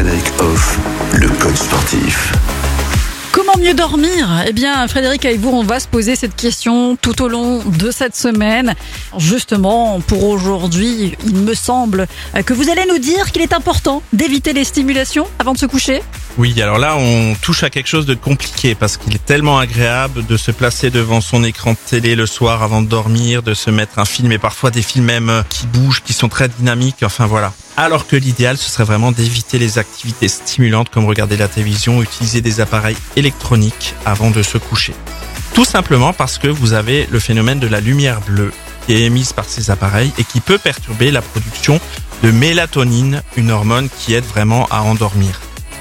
Frédéric le coach sportif. Comment mieux dormir? Eh bien, Frédéric, avec vous, on va se poser cette question tout au long de cette semaine. Justement, pour aujourd'hui, il me semble que vous allez nous dire qu'il est important d'éviter les stimulations avant de se coucher. Oui, alors là, on touche à quelque chose de compliqué parce qu'il est tellement agréable de se placer devant son écran de télé le soir avant de dormir, de se mettre un film et parfois des films même qui bougent, qui sont très dynamiques. Enfin voilà. Alors que l'idéal, ce serait vraiment d'éviter les activités stimulantes comme regarder la télévision, utiliser des appareils électroniques avant de se coucher. Tout simplement parce que vous avez le phénomène de la lumière bleue qui est émise par ces appareils et qui peut perturber la production de mélatonine, une hormone qui aide vraiment à endormir.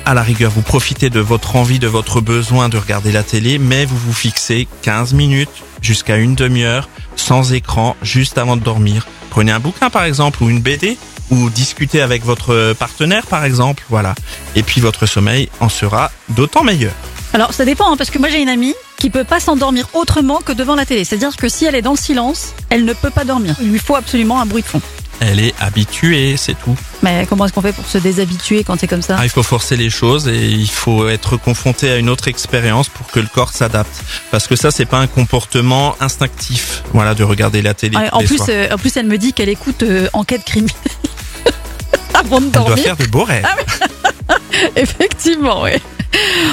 À la rigueur, vous profitez de votre envie, de votre besoin de regarder la télé, mais vous vous fixez 15 minutes jusqu'à une demi-heure sans écran juste avant de dormir. Prenez un bouquin par exemple ou une BD ou discuter avec votre partenaire par exemple, voilà. Et puis votre sommeil en sera d'autant meilleur. Alors ça dépend, hein, parce que moi j'ai une amie qui peut pas s'endormir autrement que devant la télé. C'est-à-dire que si elle est dans le silence, elle ne peut pas dormir. Il lui faut absolument un bruit de fond. Elle est habituée, c'est tout. Mais comment est-ce qu'on fait pour se déshabituer quand c'est comme ça ah, Il faut forcer les choses et il faut être confronté à une autre expérience pour que le corps s'adapte. Parce que ça, c'est pas un comportement instinctif, voilà, de regarder la télé. en plus, euh, en plus, elle me dit qu'elle écoute euh, Enquête criminelle. avant de dormir. Elle doit faire de beaux rêves. Ah Effectivement, oui.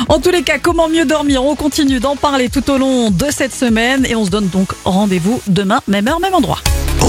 En tous les cas, comment mieux dormir? On continue d'en parler tout au long de cette semaine et on se donne donc rendez-vous demain, même heure, même endroit.